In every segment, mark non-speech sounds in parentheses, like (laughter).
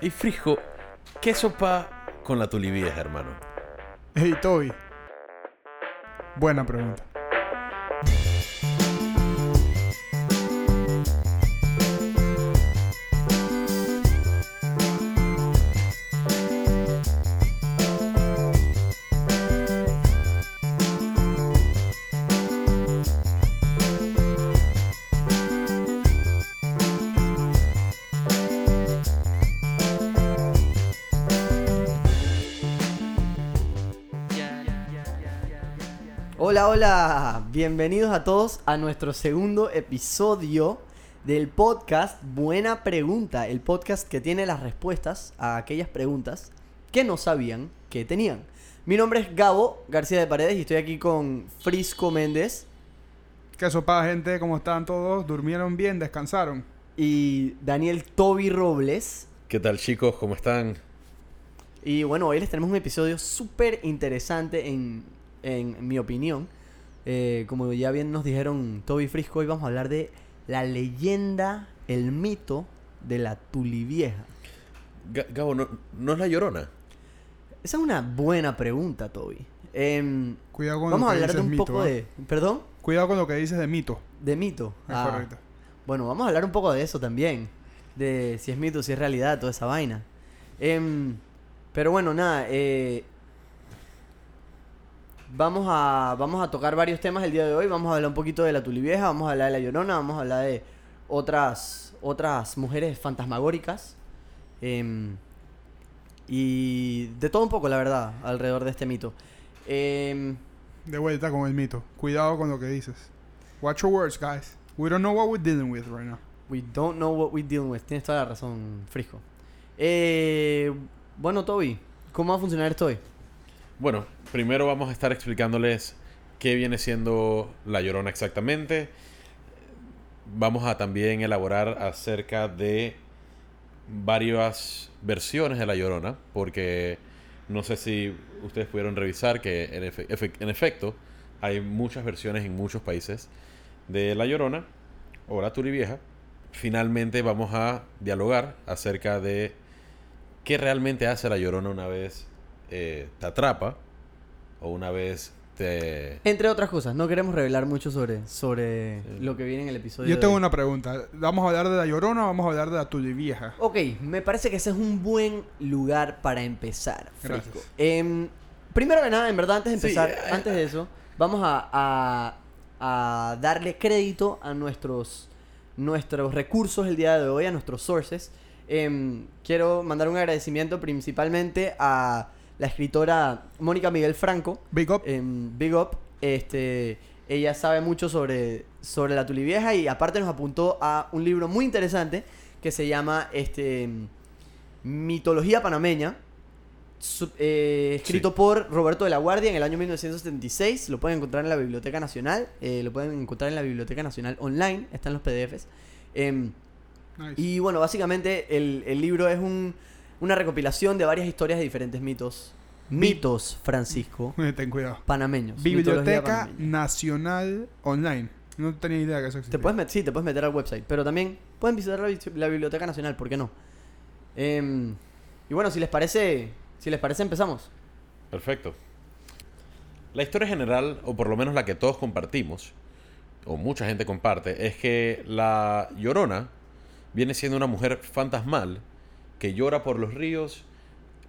Y Frisco, ¿qué sopa con la tulivieja, hermano? Hey, Toby. Buena pregunta. Hola, bienvenidos a todos a nuestro segundo episodio del podcast Buena Pregunta, el podcast que tiene las respuestas a aquellas preguntas que no sabían que tenían. Mi nombre es Gabo García de Paredes y estoy aquí con Frisco Méndez ¿Qué sopa, gente? ¿Cómo están todos? ¿Durmieron bien? ¿Descansaron? y Daniel Toby Robles. ¿Qué tal, chicos? ¿Cómo están? Y bueno, hoy les tenemos un episodio súper interesante en, en mi opinión. Eh, como ya bien nos dijeron Toby y Frisco, hoy vamos a hablar de la leyenda, el mito de la tulivieja. Ga- Gabo, ¿no, ¿no es la llorona? Esa es una buena pregunta, Toby. Em, Cuidado con vamos lo a que hablar de dices un mito, poco ¿eh? de... ¿Perdón? Cuidado con lo que dices de mito. De mito. Es Ah, correcto. Bueno, vamos a hablar un poco de eso también. De si es mito, si es realidad, toda esa vaina. Em, pero bueno, nada. eh, vamos, a, vamos a tocar varios temas el día de hoy. Vamos a hablar un poquito de la tulivieja, vamos a hablar de la llorona, vamos a hablar de otras, otras mujeres fantasmagóricas. em, y de todo un poco, la verdad, alrededor de este mito. Em, De vuelta con el mito. Cuidado con lo que dices. Watch your words, guys. We don't know what we're dealing with right now. We don't know what we're dealing with. Tienes toda la razón, Frisco. Eh, bueno, Toby, ¿cómo va a funcionar esto hoy? Bueno, primero vamos a estar explicándoles qué viene siendo la llorona exactamente. Vamos a también elaborar acerca de varias versiones de la llorona, porque no sé si ustedes pudieron revisar que en, efe- efe- en efecto hay muchas versiones en muchos países de la llorona o la turivieja. Finalmente vamos a dialogar acerca de qué realmente hace la llorona una vez eh, te atrapa o una vez te... Entre otras cosas, no queremos revelar mucho sobre, sobre Sí. lo que viene en el episodio. Yo tengo una pregunta. ¿Vamos a hablar de la llorona o vamos a hablar de la tulivieja? Ok, me parece que ese es un buen lugar para empezar, Frisco. Gracias. Em, primero que nada, en verdad, antes de Sí, empezar, eh, antes de eso, vamos a, a- a darle crédito a nuestros, nuestros recursos el día de hoy, a nuestros sources. Em, quiero mandar un agradecimiento principalmente a la escritora Mónica Miguel Franco, Big up. en Big Up. Este, ella sabe mucho sobre, sobre la tulivieja y aparte nos apuntó a un libro muy interesante que se llama este, Mitología Panameña, eh, escrito Sí. por Roberto de la Guardia en el año 1976. Lo pueden encontrar en la Biblioteca Nacional, eh, lo pueden encontrar en la Biblioteca Nacional online, están los PDFs. Em, Nice. y bueno, básicamente el, el libro es un- una recopilación de varias historias de diferentes mitos. Mitos, Francisco, (laughs) Ten cuidado. panameños. Biblioteca panameña. Nacional Online. No tenía idea que eso existía. Te puedes met- sí, te puedes meter al website, pero también pueden visitar la Biblioteca Nacional, ¿por qué no? Em, y bueno, si les parece, si les parece empezamos. Perfecto. La historia general, o por lo menos la que todos compartimos, o mucha gente comparte, es que la llorona viene siendo una mujer fantasmal que llora por los ríos,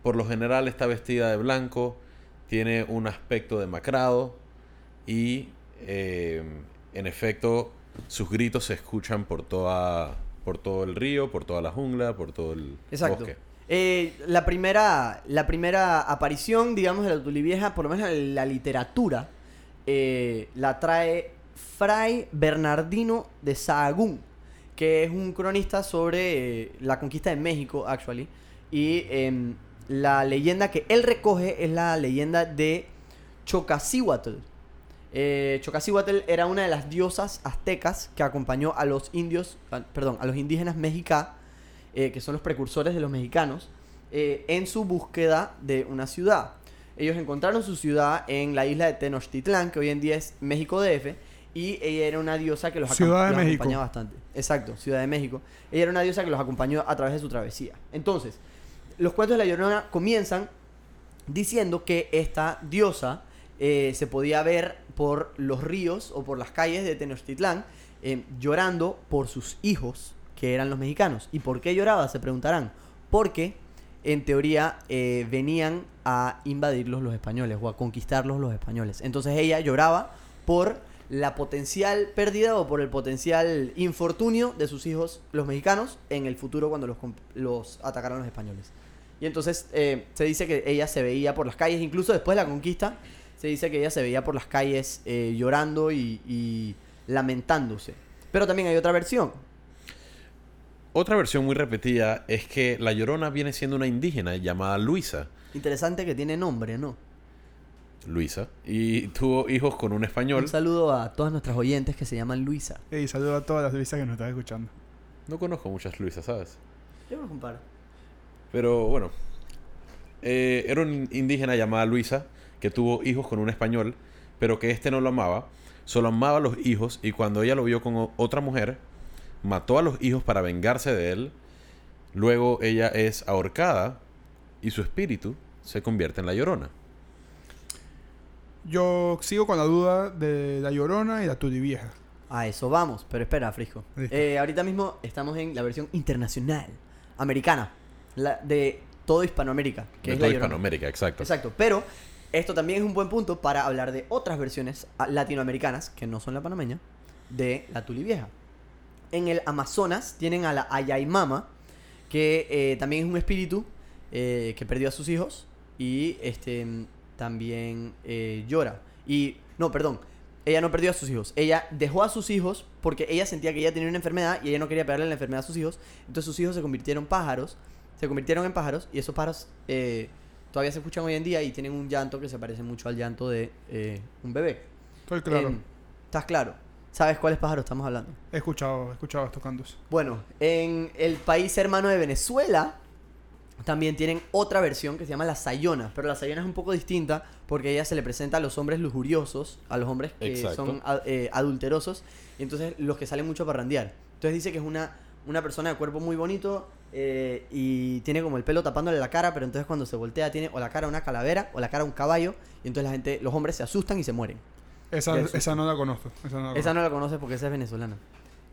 por lo general está vestida de blanco, tiene un aspecto demacrado y eh, en efecto sus gritos se escuchan por toda por todo el río, por toda la jungla, por todo el Exacto. bosque. Eh, la, primera, la primera aparición, digamos, de la tulivieja, por lo menos en la literatura, eh, la trae Fray Bernardino de Sahagún, que es un cronista sobre eh, la conquista de México, actually. Y em, la leyenda que él recoge es la leyenda de Chocacihuatl. Eh, era una de las diosas aztecas que acompañó a los indios, ah, perdón, a los indígenas mexicá, eh, que son los precursores de los mexicanos, eh, en su búsqueda de una ciudad. Ellos encontraron su ciudad en la isla de Tenochtitlán, que hoy en día es México DF, y ella era una diosa que los, Ciudad de los México. acompañaba bastante. Exacto, Ciudad de México. Ella era una diosa que los acompañó a través de su travesía. Entonces, los cuentos de la Llorona comienzan diciendo que esta diosa eh, se podía ver por los ríos o por las calles de Tenochtitlán eh, llorando por sus hijos, que eran los mexicanos. ¿Y por qué lloraba? Se preguntarán. Porque, en teoría, eh, venían a invadirlos los españoles o a conquistarlos los españoles. Entonces ella lloraba por la potencial pérdida o por el potencial infortunio de sus hijos, los mexicanos, en el futuro cuando los, los atacaran los españoles. Y entonces eh, se dice que ella se veía por las calles, incluso después de la conquista, se dice que ella se veía por las calles eh, llorando y, y lamentándose. Pero también hay otra versión. Otra versión muy repetida es que la Llorona viene siendo una indígena llamada Luisa. Interesante que tiene nombre, ¿no? Luisa. Y tuvo hijos con un español. Un saludo a todas nuestras oyentes que se llaman Luisa. Y saludo a todas las Luisas que nos están escuchando. No conozco muchas Luisas, ¿sabes? Yo me comparo. Pero bueno. eh, era una indígena llamada Luisa que tuvo hijos con un español, pero que este no lo amaba. Solo amaba a los hijos y cuando ella lo vio con otra mujer, mató a los hijos para vengarse de él. Luego ella es ahorcada y su espíritu se convierte en la llorona. Yo sigo con la duda de la Llorona y la Turivieja. A eso vamos, pero espera, Frisco. Eh, ahorita mismo estamos en la versión internacional, americana, la de todo Hispanoamérica, que de es toda la. Hispanoamérica, exacto. Exacto, pero esto también es un buen punto para hablar de otras versiones ah, latinoamericanas, que no son la panameña, de la Tulivieja. En el Amazonas tienen a la Ayaimama, que eh, también es un espíritu eh, que perdió a sus hijos y este también eh, llora. Y, no, perdón, ella no perdió a sus hijos, ella dejó a sus hijos porque ella sentía que ella tenía una enfermedad y ella no quería pegarle la enfermedad a sus hijos, entonces sus hijos se convirtieron en pájaros, se convirtieron en pájaros y esos pájaros eh, todavía se escuchan hoy en día y tienen un llanto que se parece mucho al llanto de eh, un bebé. Estoy claro. ¿Estás claro? ¿Sabes cuáles pájaros estamos hablando? he escuchado, he escuchado estos cantos. Bueno, en el país hermano de Venezuela también tienen otra versión que se llama la Sayona, pero la Sayona es un poco distinta porque ella se le presenta a los hombres lujuriosos, a los hombres que Exacto. son eh, adulterosos, y entonces los que salen mucho a parrandear. Entonces dice que es una, una persona de cuerpo muy bonito eh, y tiene como el pelo tapándole la cara, pero entonces cuando se voltea tiene o la cara una calavera o la cara un caballo, y entonces la gente, los hombres se asustan y se mueren. Esa, esa no la conozco. Esa no la Esa conozco. no la conoces porque esa es venezolana.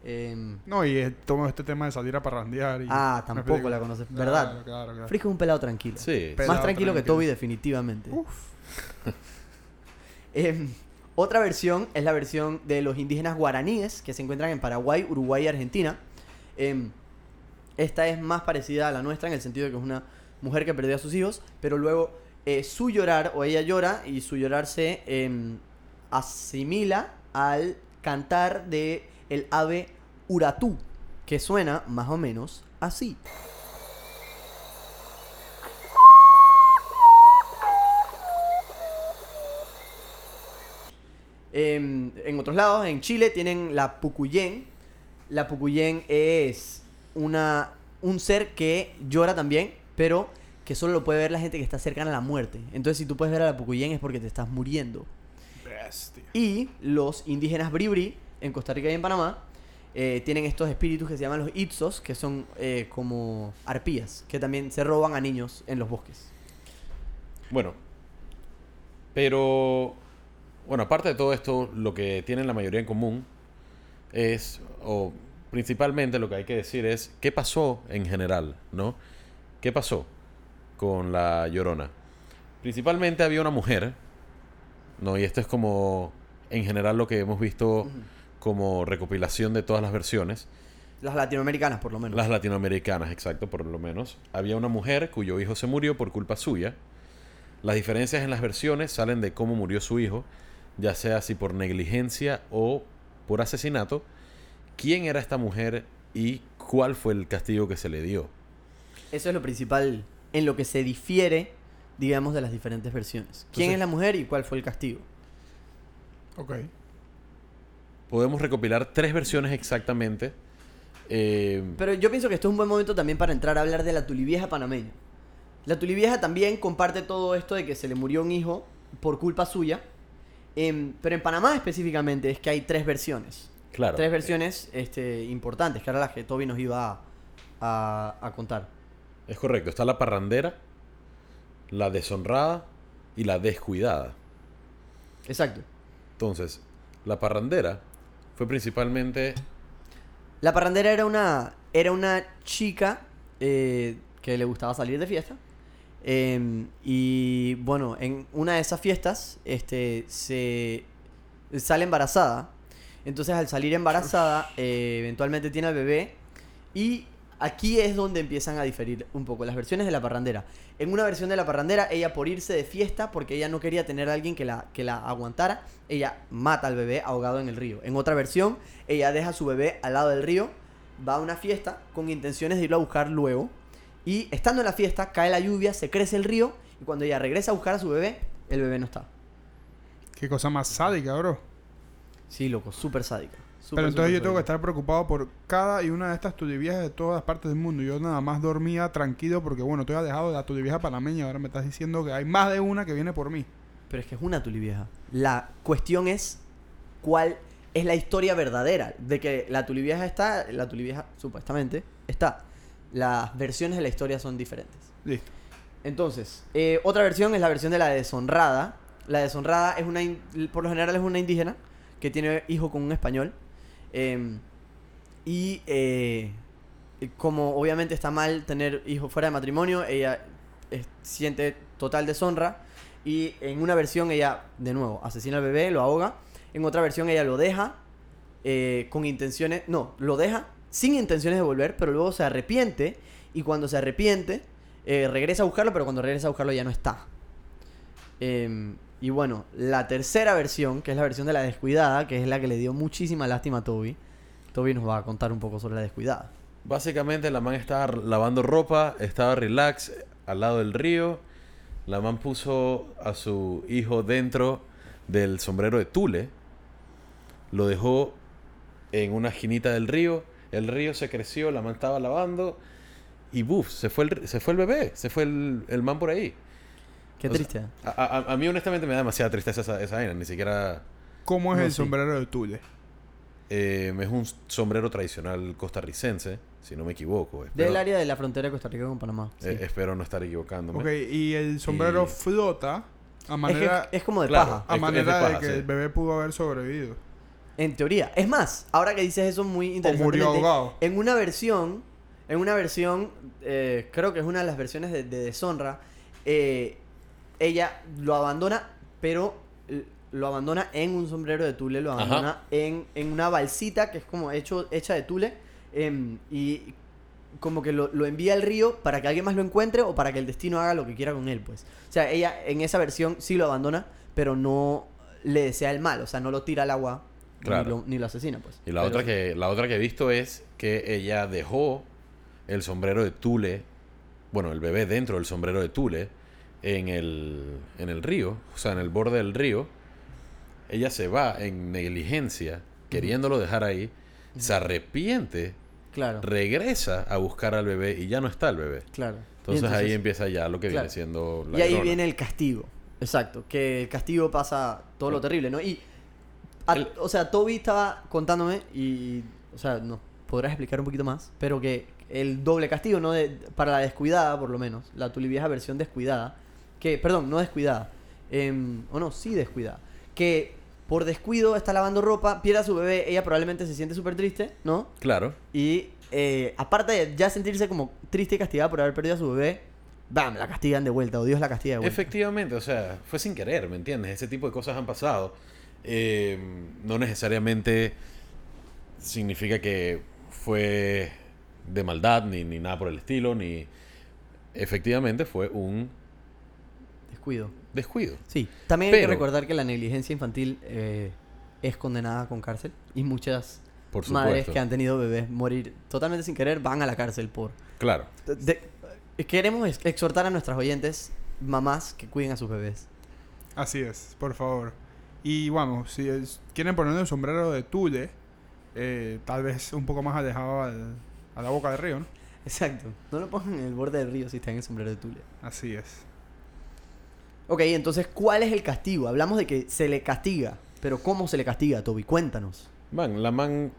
Em, No, y eh, todo este tema de salir a parrandear. Y Ah, tampoco la conoces, Claro, ¿verdad? Claro, claro. Frisco es un pelado tranquilo. Sí. Pelado Más tranquilo que. Toby, definitivamente. (laughs) Em, otra versión es la versión de los indígenas guaraníes que se encuentran en Paraguay, Uruguay y Argentina. Em, esta es más parecida a la nuestra en el sentido de que es una mujer que perdió a sus hijos, pero luego eh, su llorar, o ella llora, y su llorar se asimila al cantar de el ave uratú, que suena más o menos así. Em, en otros lados, en Chile, tienen la Pucuyén. La Pucuyén es una, un ser que llora también, pero que solo lo puede ver la gente que está cercana a la muerte. Entonces, si tú puedes ver a la Pucuyén es porque te estás muriendo. Bestia. Y los indígenas Bribri, en Costa Rica y en Panamá, eh, tienen estos espíritus que se llaman los Itzos, que son eh, como arpías, que también se roban a niños en los bosques. Bueno, pero bueno, aparte de todo esto, lo que tienen la mayoría en común es, o principalmente lo que hay que decir es, ¿qué pasó en general, no? ¿Qué pasó con la Llorona? Principalmente había una mujer, ¿no? Y esto es como, en general, lo que hemos visto. Como recopilación de todas las versiones. Las latinoamericanas, por lo menos. Las latinoamericanas, exacto, por lo menos. Había una mujer cuyo hijo se murió por culpa suya. Las diferencias en las versiones salen de cómo murió su hijo, ya sea si por negligencia o por asesinato. ¿Quién era esta mujer y cuál fue el castigo que se le dio? Eso es lo principal en lo que se difiere, digamos, de las diferentes versiones. ¿Quién Entonces- es la mujer y cuál fue el castigo? Ok. Podemos recopilar tres versiones exactamente. Eh, Pero yo pienso que esto es un buen momento también para entrar a hablar de la tulivieja panameña. La tulivieja también comparte todo esto de que se le murió un hijo por culpa suya. Em, pero en Panamá específicamente es que hay tres versiones. claro. Tres versiones este, importantes, que era las que Toby nos iba a, a- a contar. Es correcto. Está la parrandera, la deshonrada y la descuidada. Exacto. Entonces, la parrandera fue principalmente... La parrandera era una, era una chica eh, que le gustaba salir de fiesta. Em, y bueno, en una de esas fiestas este, se sale embarazada. Entonces al salir embarazada, eh, eventualmente tiene al bebé. Y aquí es donde empiezan a diferir un poco las versiones de la parrandera. En una versión de la parrandera, ella por irse de fiesta, porque ella no quería tener a alguien que la, que la aguantara, ella mata al bebé ahogado en el río. En otra versión, ella deja a su bebé al lado del río, va a una fiesta con intenciones de irlo a buscar luego. Y estando en la fiesta, cae la lluvia, se crece el río, y cuando ella regresa a buscar a su bebé, el bebé no está. Qué cosa más sádica, bro. Sí, loco, súper sádica. Pero entonces yo tengo que estar preocupado por cada y una de estas turiviejas de todas partes del mundo. Yo nada más dormía tranquilo porque, bueno, te había dejado de la turivieja panameña ahora me estás diciendo que hay más de una que viene por mí. Pero es que es una tuli vieja. La cuestión es cuál es la historia verdadera. De que la tuli vieja está, la tuli vieja supuestamente está. Las versiones de la historia son diferentes. Listo. Entonces, eh, otra versión es la versión de la deshonrada. La deshonrada es una, por lo general es una indígena que tiene hijo con un español. Em, y eh, como obviamente está mal tener hijos fuera de matrimonio, ella eh, siente total deshonra. Y en una versión ella, de nuevo, asesina al bebé, lo ahoga. En otra versión ella lo deja eh, con intenciones, no, lo deja sin intenciones de volver, pero luego se arrepiente. Y cuando se arrepiente, eh, regresa a buscarlo, pero cuando regresa a buscarlo ya no está. Em, y bueno, la tercera versión, que es la versión de la descuidada, que es la que le dio muchísima lástima a Toby. Toby nos va a contar un poco sobre la descuidada. Básicamente la man estaba lavando ropa, estaba relax al lado del río. La man puso a su hijo dentro del sombrero de tule. Lo dejó en una esquinita del río. El río se creció, la man estaba lavando. Y buf, se fue el, se fue el bebé, se fue el, el man por ahí. Qué O sea, triste. A, a- a mí honestamente me da demasiada tristeza esa, esa vaina. Ni siquiera ¿Cómo es No, el sí. sombrero de Tule? eh, es un sombrero tradicional costarricense, si no me equivoco. Espero, Del área de la frontera de Costa Rica con Panamá. sí. eh, espero no estar equivocándome. Ok, y el sombrero Y- flota a es, que manera, es como de Claro. paja. a es- manera es de que sí. el bebé pudo haber sobrevivido. En teoría. Es más, ahora que dices eso muy O interesante. murió ahogado. En una versión, en una versión, eh, creo que es una de las versiones de, de Deshonra, eh, ella lo abandona, pero lo abandona en un sombrero de tule, lo abandona en, en una balsita que es como hecho, hecha de tule, em, y como que lo, lo envía al río para que alguien más lo encuentre o para que el destino haga lo que quiera con él, pues. O sea, ella en esa versión sí lo abandona, pero no le desea el mal, o sea, no lo tira al agua Claro. ni, lo, ni lo asesina, pues. Y la Pero- otra que la otra que he visto es que ella dejó el sombrero de tule, bueno, el bebé dentro del sombrero de tule en el en el río, o sea, en el borde del río. Ella se va en negligencia, queriéndolo dejar ahí, se arrepiente, Claro. regresa a buscar al bebé y ya no está el bebé. Claro. Entonces, ahí empieza ya lo que claro. viene siendo la Y ahí viene el castigo. Exacto. Que el castigo pasa todo lo terrible, ¿no? Y. a- El- o sea, Toby estaba contándome y. O sea, no. Podrás explicar un poquito más. Pero que el doble castigo, ¿no? De- para la descuidada, por lo menos. La tulivieja versión descuidada. Que, perdón, no descuidada. em, o no, sí descuidada. Que por descuido está lavando ropa, pierde a su bebé. Ella probablemente se siente súper triste, ¿no? Claro. Y eh, aparte de ya sentirse como triste y castigada por haber perdido a su bebé, ¡bam! La castigan de vuelta, o Dios la castiga de vuelta. Efectivamente, o sea, fue sin querer, ¿me entiendes? Ese tipo de cosas han pasado. Eh, no necesariamente significa que fue de maldad, ni, ni nada por el estilo, ni... Efectivamente fue un Descuido. descuido. Sí. También hay que recordar que la negligencia infantil eh, es condenada con cárcel. Y muchas Por madres supuesto. que han tenido bebés morir totalmente sin querer van a la cárcel por... Claro. de- de- queremos ex- exhortar a nuestras oyentes, mamás, que cuiden a sus bebés. Así es, por favor. Y vamos, si es- quieren poner el sombrero de Tule, eh, tal vez un poco más alejado al- a la boca del río, ¿no? Exacto. No lo pongan en el borde del río si está en el sombrero de tule. Así es. Ok, entonces, ¿cuál es el castigo? Hablamos de que se le castiga. Pero ¿cómo se le castiga, Toby? Cuéntanos. Man, la man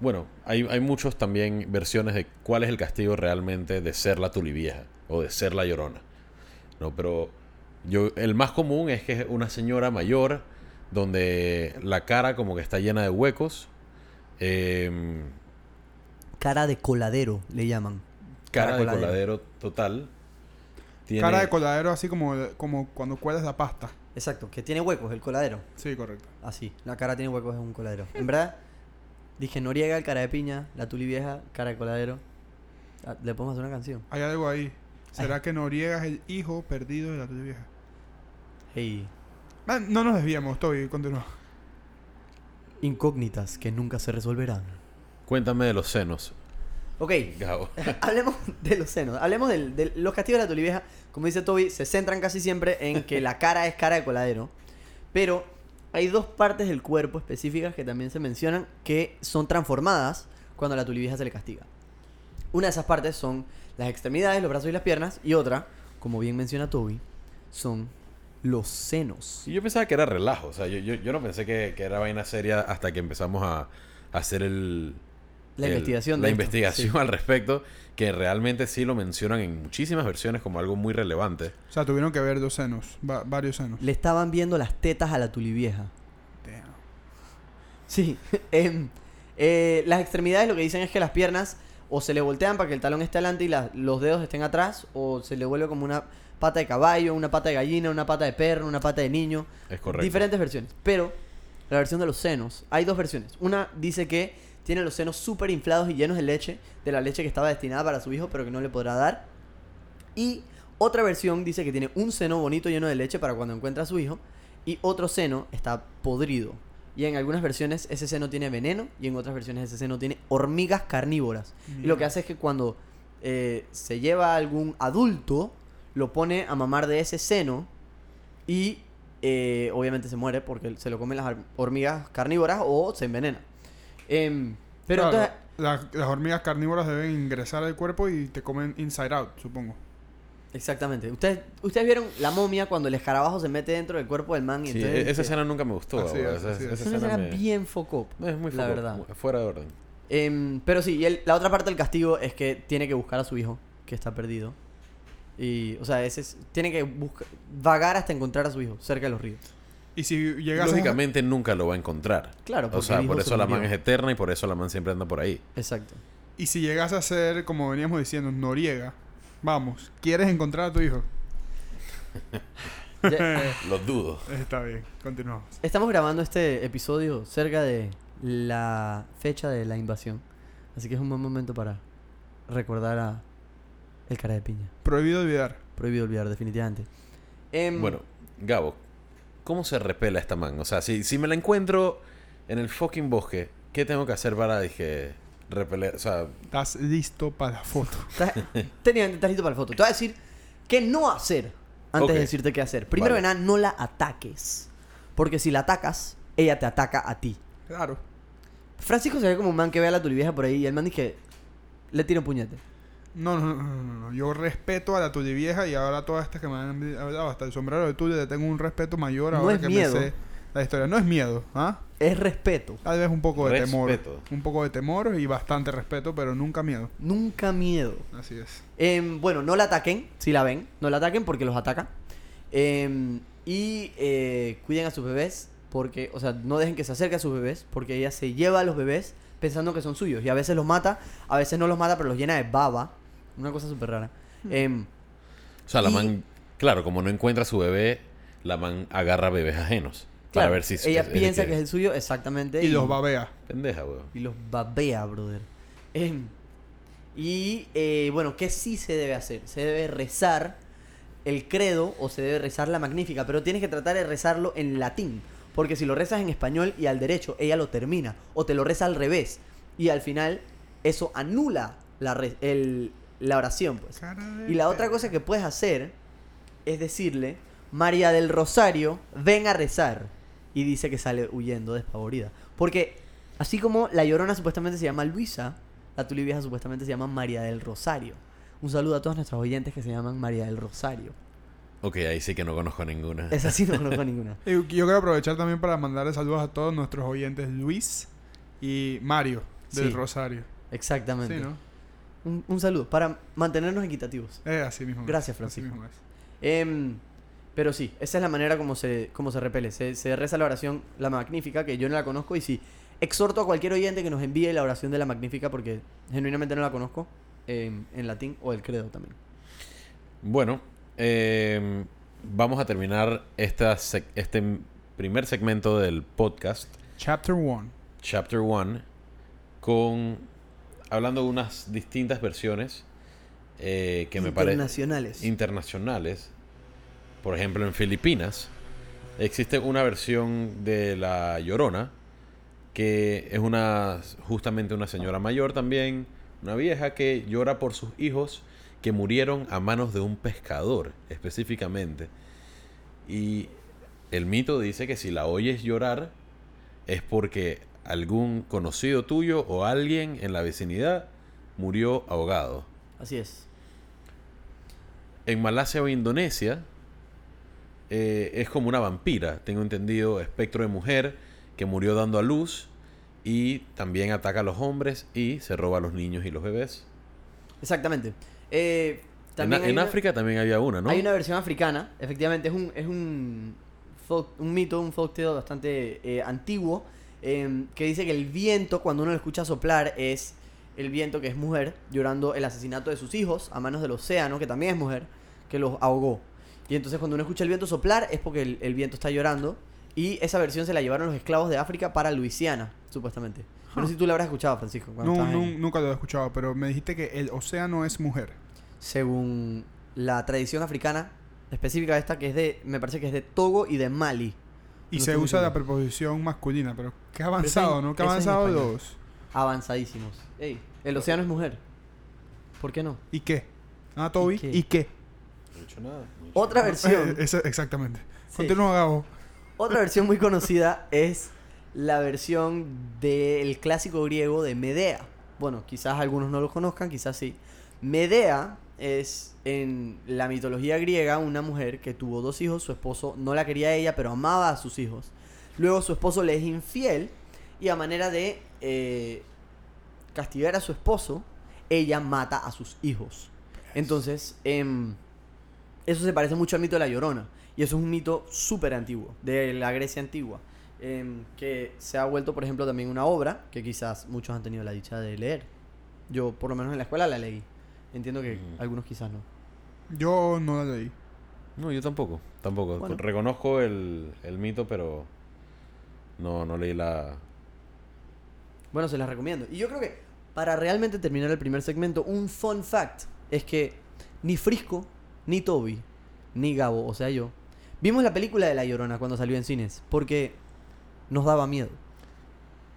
Bueno, hay, hay muchos también versiones de cuál es el castigo realmente de ser la tulivieja o de ser la llorona. No, pero yo el más común es que es una señora mayor donde la cara como que está llena de huecos. em, Cara de coladero, le llaman. cara, Cara de coladero. coladero total. Tiene- Cara de coladero así como, como cuando cuelas la pasta. Exacto, que tiene huecos el coladero. Sí, correcto. Así, la cara tiene huecos es un coladero. En verdad, dije Noriega, el cara de piña, la tuli vieja, cara de coladero. Ah, Le podemos hacer una canción. Hay algo ahí. ¿Será que Noriega es el hijo perdido de la tuya vieja? Hey, Ah, No nos desviamos, Toby, continúa. incógnitas que nunca se resolverán. Cuéntame de los senos, Ok, Gabo. (laughs) hablemos de los senos. Hablemos del- de, los castigos de la tuli vieja. Como dice Toby, se centran casi siempre en que la cara es cara de coladero. Pero hay dos partes del cuerpo específicas que también se mencionan que son transformadas cuando a la tuli vieja se le castiga. Una de esas partes son las extremidades, los brazos y las piernas. Y otra, como bien menciona Toby, son los senos. Y yo pensaba que era relajo, o sea, yo, yo, yo no pensé que, que era vaina seria hasta que empezamos a, a hacer el... La el- investigación. La esto, investigación sí. al respecto, que realmente sí lo mencionan en muchísimas versiones como algo muy relevante. O sea, tuvieron que ver dos senos, va- varios senos. Le estaban viendo las tetas a la tuli vieja. Damn. Sí. (laughs) em, eh, las extremidades lo que dicen es que las piernas o se le voltean para que el talón esté adelante y la- los dedos estén atrás, o se le vuelve como una pata de caballo, una pata de gallina, una pata de perro, una pata de niño. Es correcto. Diferentes versiones. Pero la versión de los senos, hay dos versiones. Una dice que tiene los senos súper inflados y llenos de leche, de la leche que estaba destinada para su hijo, pero que no le podrá dar. Y otra versión dice que tiene un seno bonito lleno de leche para cuando encuentra a su hijo. Y otro seno está podrido. Y en algunas versiones ese seno tiene veneno y en otras versiones ese seno tiene hormigas carnívoras. Y lo que hace es que cuando eh, se lleva a algún adulto, lo pone a mamar de ese seno y eh, obviamente se muere porque se lo comen las hormigas carnívoras o se envenena. Em, pero Claro, entonces, las, las hormigas carnívoras deben ingresar al cuerpo y te comen inside out, supongo. exactamente. ¿Ustedes, ustedes vieron la momia cuando el escarabajo se mete dentro del cuerpo del man y Sí, entonces... e- esa escena nunca me gustó. Así es, esa, así es. esa es una escena me- bien focop, es muy la foco- verdad. mu- fuera de orden. Em, pero sí, y el- la otra parte del castigo es que tiene que buscar a su hijo, que está perdido. Y, o sea, ese es- tiene que busca- vagar hasta encontrar a su hijo, cerca de los ríos. Y si llegas a... Lógicamente nunca lo va a encontrar. Claro, O porque sea, el hijo por se eso la man es eterna y por eso la man siempre anda por ahí. Exacto. Y si llegas a ser, como veníamos diciendo, Noriega, vamos, ¿quieres encontrar a tu hijo? (laughs) Ya- Lo dudo. Está bien, continuamos. estamos grabando este episodio cerca de la fecha de la invasión. Así que es un buen momento para recordar a el cara de piña. Prohibido olvidar. Prohibido olvidar, definitivamente. Em, Bueno, Gabo, ¿cómo se repela esta man? O sea, si, si me la encuentro en el fucking bosque, ¿qué tengo que hacer para, dije, repeler? O sea, Estás listo para la foto. (laughs) estás- técnicamente estás listo para la foto. Te voy a decir qué no hacer antes de decirte qué hacer. Primero Vale. que nada, no la ataques. Porque si la atacas, ella te ataca a ti. Claro. Francisco se ve como un man que ve a la tulivieja por ahí y el man dice que le tira un puñete. No, no, no, no, no, no. Yo respeto a la tuya vieja y ahora todas estas que me han hablado, hasta el sombrero de tuya, le tengo un respeto mayor No ahora es que miedo. me sé la historia. No es miedo, ¿ah? Es respeto. Tal vez un poco de Respeto. temor. Un poco de temor y bastante respeto, pero nunca miedo. Nunca miedo. Así es. Em, bueno, no la ataquen, si la ven. No la ataquen porque los ataca. Em, y eh, cuiden a sus bebés porque, o sea, no dejen que se acerque a sus bebés porque ella se lleva a los bebés pensando que son suyos. Y a veces los mata, a veces no los mata, pero los llena de baba. Una cosa súper rara. Em, o sea, la Y- man, claro, como no encuentra a su bebé, la man agarra bebés ajenos. Para claro, ver si ella es- piensa que- que es el suyo, exactamente. Y los babea. Pendeja, weón. Y los babea, brother. Em, y eh, bueno, ¿qué sí se debe hacer? Se debe rezar el credo o se debe rezar la magnífica, pero tienes que tratar de rezarlo en latín. Porque si lo rezas en español y al derecho, ella lo termina. O te lo reza al revés. Y al final, eso anula la, re- el- la oración, pues. Y la otra cosa que puedes hacer es decirle, María del Rosario, ven a rezar. Y dice que sale huyendo despavorida. Porque así como la Llorona supuestamente se llama Luisa, la Tulivieja supuestamente se llama María del Rosario. Un saludo a todos nuestros oyentes que se llaman María del Rosario. Ok, ahí sí que no conozco ninguna. Esa sí no (laughs) conozco ninguna. Y Yo quiero aprovechar también para mandarle saludos a todos nuestros oyentes Luis y Mario. del Sí. Rosario. Exactamente. Sí, ¿no? Un, un saludo para mantenernos equitativos. Es así mismo. es, Gracias, así Francisco. mismo es. Em, pero sí, esa es la manera como se, como se repele. Se, se reza la oración, la magnífica, que yo no la conozco. Y sí, exhorto a cualquier oyente que nos envíe la oración de la magnífica, porque genuinamente no la conozco em, en latín o el credo también. Bueno, eh, vamos a terminar esta este primer segmento del podcast, Chapter 1. Chapter 1, con hablando de unas distintas versiones eh, que me parecen Internacionales. internacionales. Por ejemplo, en Filipinas existe una versión de La Llorona que es una justamente una señora mayor también, una vieja que llora por sus hijos que murieron a manos de un pescador específicamente. Y el mito dice que si la oyes llorar es porque algún conocido tuyo o alguien en la vecinidad murió ahogado. Así es. En Malasia o Indonesia eh, es como una vampira, tengo entendido, espectro de mujer que murió dando a luz y también ataca a los hombres y se roba a los niños y los bebés. Exactamente. Eh, En, también en una- África también había una, ¿no? Hay una versión africana, efectivamente, es un, es un, folk- un mito, un folktale bastante eh, antiguo, em, que dice que el viento, cuando uno lo escucha soplar, es el viento que es mujer, llorando el asesinato de sus hijos a manos del océano, que también es mujer, que los ahogó. Y entonces cuando uno escucha el viento soplar es porque el, el viento está llorando. Y esa versión se la llevaron los esclavos de África para Luisiana, supuestamente. No sé si tú la habrás escuchado, Francisco. No, en- nunca lo he escuchado, pero me dijiste que el océano es mujer. según la tradición africana específica esta que es de me parece que es de Togo y de Mali Y No se usa la preposición masculina, pero qué avanzado, en- ¿no? Qué avanzado los... avanzadísimos Ey, el océano es mujer ¿por qué no? ¿Y qué? Ah, Toby, ¿Y qué? ¿y qué? No he dicho nada, no he dicho otra nada. versión (laughs) Eh, exactamente. Sí. Continúa, Gabo. otra versión muy conocida es la versión del clásico griego de Medea bueno quizás algunos no lo conozcan quizás sí Medea es en la mitología griega una mujer que tuvo dos hijos, su esposo no la quería a ella, pero amaba a sus hijos. Luego su esposo le es infiel y a manera de eh, castigar a su esposo, ella mata a sus hijos. Entonces, em, eso se parece mucho al mito de la Llorona. Y eso es un mito súper antiguo, de la Grecia antigua. em, que se ha vuelto, por ejemplo, también una obra que quizás muchos han tenido la dicha de leer. Yo, por lo menos en la escuela, la leí. Entiendo que Ujú. algunos quizás no. Yo no la leí. No, yo tampoco, tampoco. Bueno. Reconozco el, el mito, pero no, no leí la... Bueno, se las recomiendo. Y yo creo que para realmente terminar el primer segmento, un fun fact es que ni Frisco, ni Toby, ni Gabo, o sea yo, vimos la película de La Llorona cuando salió en cines, porque nos daba miedo.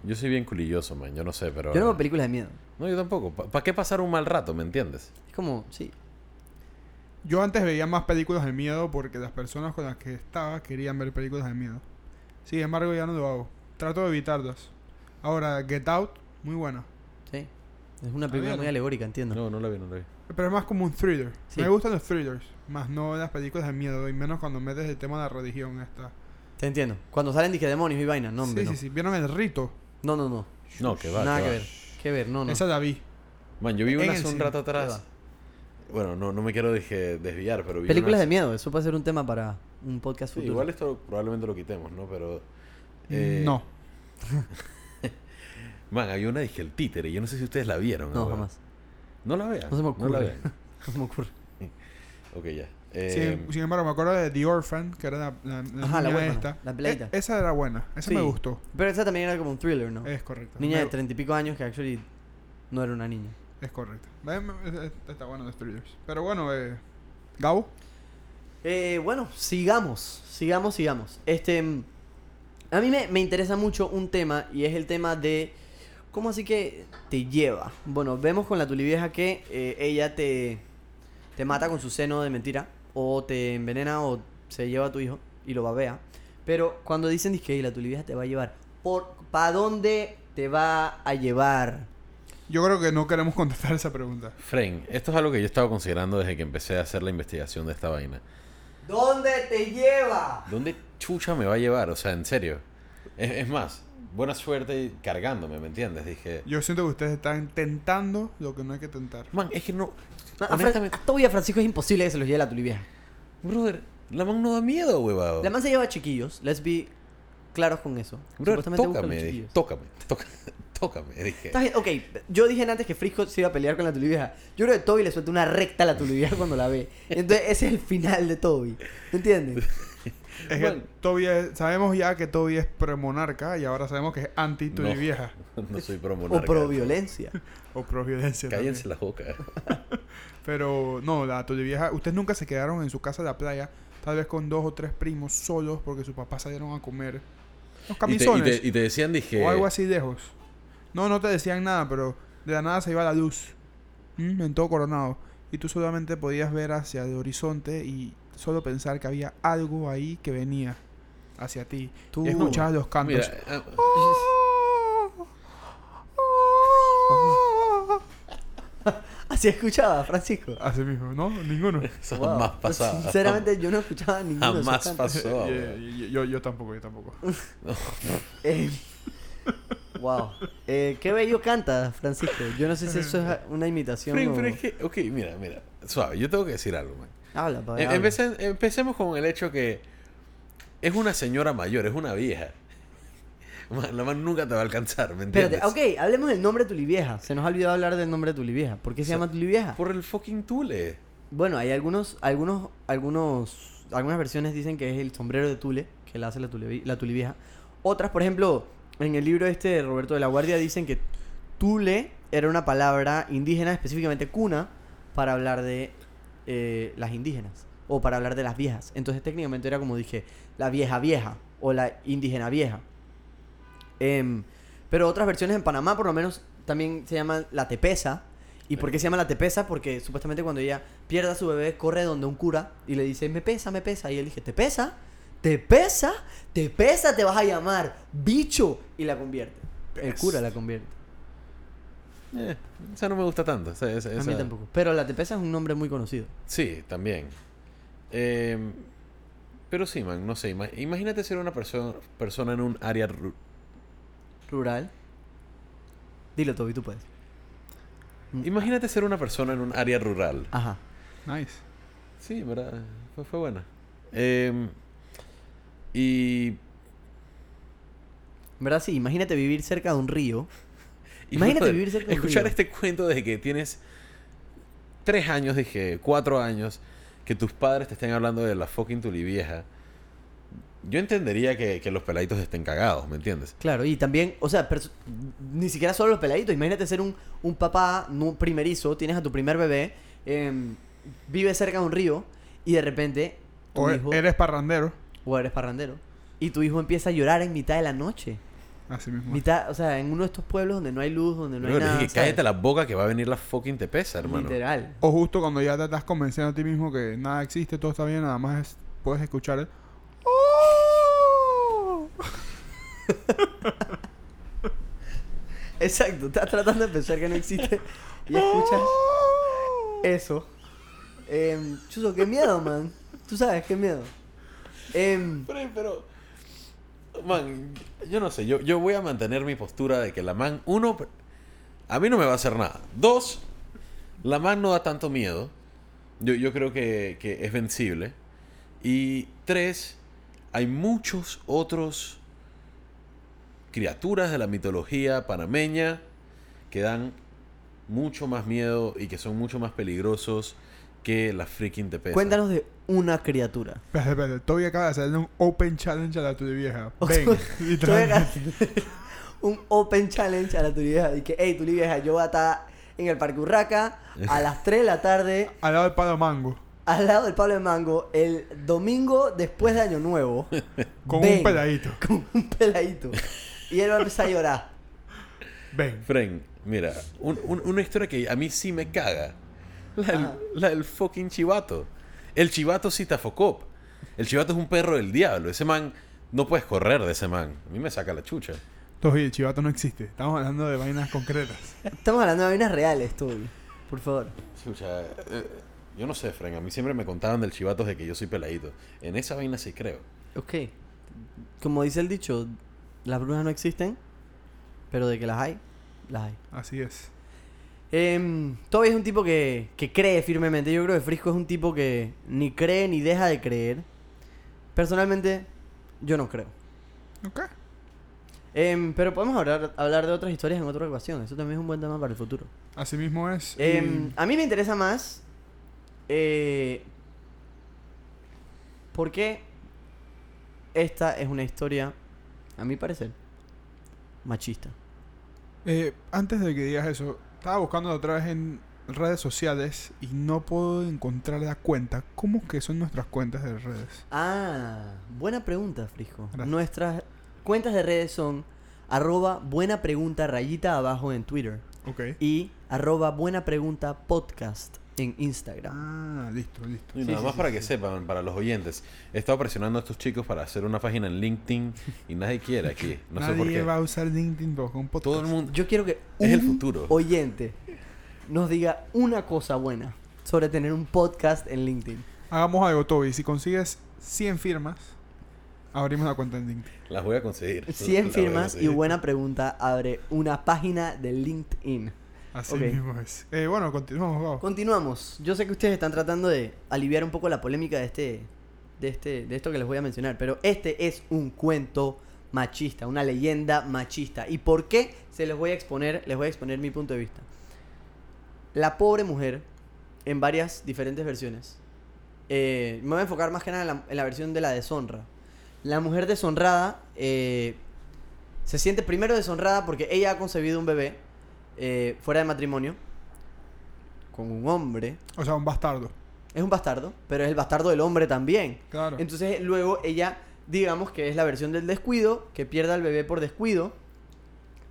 Yo soy bien culilloso, man, yo no sé, pero... Yo no veo películas de miedo. No, yo tampoco. ¿Para qué pasar un mal rato, me entiendes? Es como, sí. Yo antes veía más películas de miedo porque las personas con las que estaba querían ver películas de miedo. Sin embargo, ya no lo hago. Trato de evitarlas. Ahora, Get Out, muy buena. Sí. Es una película bien. muy alegórica, entiendo. No, no la vi, no la vi. Pero es más como un thriller. Sí. Me gustan los thrillers, más no las películas de miedo, y menos cuando metes el tema de la religión esta. Te entiendo. Cuando salen dije demonios y vainas, no, hombre, sí, no. sí, sí. ¿Vieron el rito? No, no, no. No, que va, Nada que que va. ver. Que ver, no, no. Esa la vi. Man, yo vi una hace un rato atrás. Bueno, no, no me quiero dije, desviar, pero vi Películas de miedo, eso puede ser un tema para un podcast Sí, futuro. igual esto probablemente lo quitemos, ¿no? Pero... eh, no. (laughs) Man, había una dije el títere. Yo no sé si ustedes la vieron. No, jamás. No la vean. No se me la ocurre. vean. (laughs) No se me ocurre. Ok, ya. Sin, Eh, sin embargo, me acuerdo de The Orphan, que era la, la, la Ajá, la niña huérfana, esta. la. E- esa era buena. Esa Sí. me gustó. Pero esa también era como un thriller, ¿no? Es correcto. Niña Me- de treinta y pico años que actually no era una niña. Es correcto. Está bueno los thrillers. Pero bueno, eh, Gabo. Eh, bueno, sigamos, sigamos, sigamos. Este, a mí me, me interesa mucho un tema y es el tema de cómo así que te lleva. Bueno, vemos con la tulivieja que eh, ella te, te mata con su seno de mentira o te envenena o se lleva a tu hijo y lo babea. Pero cuando dicen que la tulivieja te va a llevar, ¿por para dónde te va a llevar? Yo creo que no queremos contestar esa pregunta. Fren, esto es algo que yo estaba considerando desde que empecé a hacer la investigación de esta vaina. ¿Dónde te lleva? ¿Dónde chucha me va a llevar? O sea, en serio. Es, es más, buena suerte cargándome, ¿me entiendes? Dije, Yo siento que ustedes están tentando lo que no hay que tentar. man, es que no. No, a, honestamente, a y a Francisco es imposible que se los lleve la tulivieja. brother, la man no da miedo, huevado. La man se lleva chiquillos, let's be claros con eso. Brother, Supuestamente busca tócame, los chiquillos. tócame, tócame, tócame, dije. Está bien, ok, yo dije antes que Frisco se iba a pelear con la tulivieja. Yo creo que Toby le suelta una recta a la tulivieja cuando la ve. Entonces ese es el final de Toby. ¿Me entiendes? (laughs) Es Bueno. que Toby es- sabemos ya que Toby es premonarca y ahora sabemos que es anti tu No. vieja No soy (laughs) pro O monarca. pro violencia. (laughs) o pro violencia. Cállense también. la boca. Pero no, la tu vieja, ustedes nunca se quedaron en su casa de la playa, tal vez con dos o tres primos solos porque sus papás salieron a comer los Y te, y, camisones te, y te decían, dije. o algo así lejos. No, no te decían nada, pero de la nada se iba la luz ¿m? en todo Coronado y tú solamente podías ver hacia el horizonte y solo pensar que había algo ahí que venía hacia ti. Tú- y escuchabas los cantos. Mira, ah, Así escuchaba, Francisco. Así mismo, ¿no? Ninguno. (laughs) eso Wow. jamás pasaba. Sinceramente, yo no escuchaba ninguno Jamás pasó. (laughs) yo- yo- yo tampoco, yo tampoco. (laughs) Eh, wow. Eh, qué bello canta, Francisco. Yo no sé si eso es una imitación o... pero es que, ok, mira, mira. Suave, yo tengo que decir algo, man. Habla, habla. empecé- empecemos con el hecho que es una señora mayor, es una vieja. (laughs) Man, la man nunca te va a alcanzar, ¿me entiendes? Espérate, ok, hablemos del nombre de Tulivieja. Se nos ha olvidado hablar del nombre de Tulivieja. ¿Por qué se O sea, llama Tulivieja? Por el fucking tule. Bueno, hay algunos, algunos, algunos, algunas versiones dicen que es el sombrero de Tule, que la hace la, tule, la Tulivieja. Otras, por ejemplo, en el libro este de Roberto de la Guardia dicen que Tule era una palabra indígena, específicamente cuna, para hablar de eh, las indígenas o para hablar de las viejas. Entonces técnicamente era como dije, la vieja vieja o la indígena vieja. Em, pero otras versiones en Panamá, por lo menos, también se llama la tepesa. ¿Y por qué se llama la tepesa? Porque supuestamente cuando ella pierde a su bebé, corre donde un cura y le dice, me pesa, me pesa. Y él dice, ¿te pesa? ¿Te pesa? ¿Te pesa? Te vas a llamar, bicho. Y la convierte. El cura la convierte. Eh, esa no me gusta tanto. esa- esa- A mí tampoco. Pero la tepesa es un nombre muy conocido. Sí, también. Eh, pero sí, man, no sé. ima- Imagínate ser una persona persona en un área... ru- Rural. Dilo, Toby, tú puedes. Imagínate ser una persona en un área rural. Ajá. Nice. Sí, verdad, fue, fue buena. Eh, y verdad, sí. Imagínate vivir cerca de un río. Imagínate vivir cerca de un Escuchar río. este cuento desde que tienes tres años, dije, cuatro años, que tus padres te estén hablando de la fucking tulivieja. Yo entendería que, que los peladitos estén cagados, ¿me entiendes? Claro, y también, o sea, ni siquiera solo los peladitos. Imagínate ser un, un papá no primerizo, tienes a tu primer bebé, em, vives cerca de un río y de repente tu O hijo, eres parrandero. O eres parrandero, y tu hijo empieza a llorar en mitad de la noche. Así mismo. Mitad, o sea, en uno de estos pueblos donde no hay luz, donde no hay Bro, nada. dije, ¿sabes? cállate la boca que va a venir la fucking tepesa, hermano. Literal. O justo cuando ya te estás convenciendo a ti mismo que nada existe, todo está bien, nada más es- puedes escuchar el... ¡Oh! (laughs) Exacto, estás tratando de pensar que no existe y escuchas eso. Em, chuzo, qué miedo, man. Tú sabes, qué miedo. Em, Pero, pero, man, yo no sé, yo, yo voy a mantener mi postura de que la man, uno, a mí no me va a hacer nada. Dos, la man no da tanto miedo. Yo, yo creo que, que es vencible. Y tres, hay muchos otros criaturas de la mitología panameña que dan mucho más miedo y que son mucho más peligrosos que la freaking tepesa. cuéntanos de una criatura. Espérate, espérate. Toby acaba de hacerle un open challenge a la tuya vieja. (laughs) Ven, literalmente. (laughs) un open challenge a la Tulivieja. Y que, hey, Tulivieja, yo voy a estar en el Parque Urraca a las 3 de la tarde, (laughs) Al lado del palo mango. al lado del Pablo de Mango, el domingo después de Año Nuevo. Con Ven. un peladito. Con un peladito. Y él va a empezar a llorar. Ven. Fren, mira, un- un- una historia que a mí sí me caga. La del, la del fucking chivato. El chivato Citafocop. El chivato es un perro del diablo. Ese man, no puedes correr de ese man. A mí me saca la chucha. Toby, el chivato no existe. Estamos hablando de vainas concretas. Estamos hablando de vainas reales, Toby. Por favor. Chucha, eh, yo no sé, Fren. A mí siempre me contaban del chivato de que yo soy peladito. En esa vaina sí creo. Ok. Como dice el dicho, Las brujas no existen, pero de que las hay, las hay. Así es. Eh, Toby es un tipo que, que cree firmemente. Yo creo que Frisco es un tipo que ni cree ni deja de creer. Personalmente, yo no creo. Ok. Em, pero podemos hablar, hablar de otras historias en otra ocasión. Eso también es un buen tema para el futuro. Así mismo es. y- Em, a mí me interesa más. Eh, porque esta es una historia, a mi parecer, machista. Eh, antes de que digas eso, estaba buscando otra vez en redes sociales y no puedo encontrar la cuenta. ¿Cómo es que son nuestras cuentas de redes? Ah, buena pregunta. Gracias. Nuestras cuentas de redes son arroba buena pregunta rayita abajo en Twitter Ok. y arroba buena pregunta podcast en Instagram. Ah, listo, listo. Y nada sí, más sí, para sí, que sí. sepan, para los oyentes, he estado presionando a estos chicos para hacer una página en LinkedIn y nadie quiere aquí. No sé por Nadie qué. va a usar LinkedIn para un podcast. Todo el mundo. Yo quiero que Es el un futuro. oyente nos diga una cosa buena sobre tener un podcast en LinkedIn. Hagamos algo, Toby. Si consigues 100 firmas, abrimos la cuenta en LinkedIn. Las voy a conseguir. 100 Las voy a firmas y buena pregunta abre una página de LinkedIn. Así Ok. mismo es. Eh, bueno, continuamos, Gabo. Continuamos. Yo sé que ustedes están tratando de aliviar un poco la polémica de este, de este, de esto que les voy a mencionar, pero este es un cuento machista, una leyenda machista. ¿Y por qué? Se los voy a exponer, les voy a exponer mi punto de vista. La pobre mujer, en varias diferentes versiones. eh, me voy a enfocar más que nada en la, en la versión de la deshonra. La mujer deshonrada eh, se siente primero deshonrada porque ella ha concebido un bebé eh, fuera de matrimonio con un hombre. O sea, un bastardo. Es un bastardo, pero es el bastardo del hombre también. Claro. Entonces luego ella, digamos que es la versión del descuido, que pierda al bebé por descuido.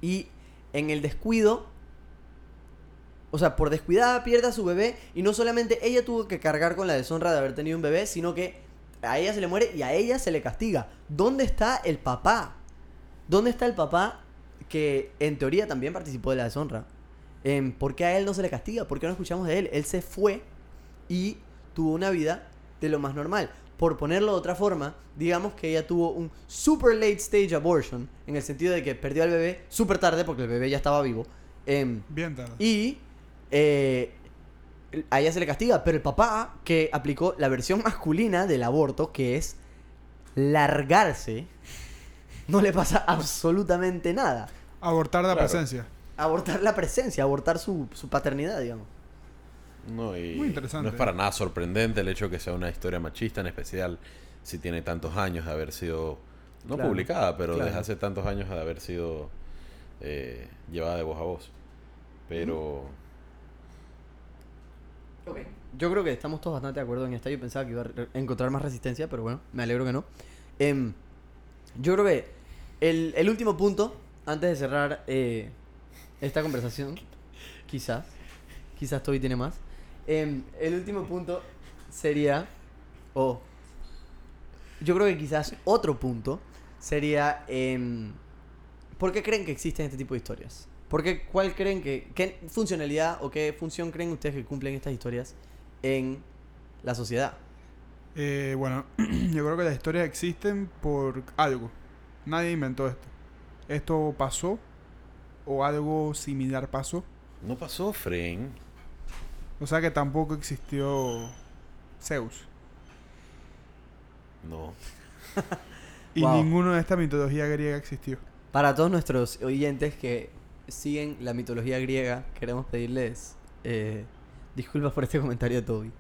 Y en el descuido, o sea, por descuidada pierde a su bebé. Y no solamente ella tuvo que cargar con la deshonra de haber tenido un bebé, sino que a ella se le muere y a ella se le castiga. ¿Dónde está el papá? ¿Dónde está el papá que en teoría también participó de la deshonra? Em, ¿Por qué a él no se le castiga? ¿Por qué no escuchamos de él? Él se fue y tuvo una vida de lo más normal. Por ponerlo de otra forma, digamos que ella tuvo un super late stage abortion, en el sentido de que perdió al bebé súper tarde porque el bebé ya estaba vivo. em, Bien tarde. y eh, a ella se le castiga, pero el papá que aplicó la versión masculina del aborto, que es largarse, no le pasa absolutamente nada. Abortar la Claro. presencia. Abortar la presencia, abortar su, su paternidad, digamos. No, y Muy interesante. no es para nada sorprendente el hecho de que sea una historia machista, en especial si tiene tantos años de haber sido, no Claro, publicada, pero claro. desde hace tantos años de haber sido eh, llevada de voz a voz. Pero Yo creo que estamos todos bastante de acuerdo en esta. Yo pensaba que iba a encontrar más resistencia, pero bueno, me alegro que no. Em, yo creo que el, el último punto, antes de cerrar eh, esta conversación, quizás, quizás Toby tiene más. em, el último punto sería, o yo creo que quizás otro punto sería, em, ¿por qué creen que existen este tipo de historias? ¿Por qué, ¿Cuál creen que, qué funcionalidad o qué función creen ustedes que cumplen estas historias en la sociedad? Eh, bueno, (clears throat) yo creo que las historias existen por algo. Nadie inventó esto. Esto pasó o algo similar pasó. no pasó, Fren. O sea que tampoco existió Zeus. No. (laughs) Y Wow. ninguno de esta mitología griega existió. Para todos nuestros oyentes que siguen la mitología griega, queremos pedirles eh, disculpas por este comentario de Toby.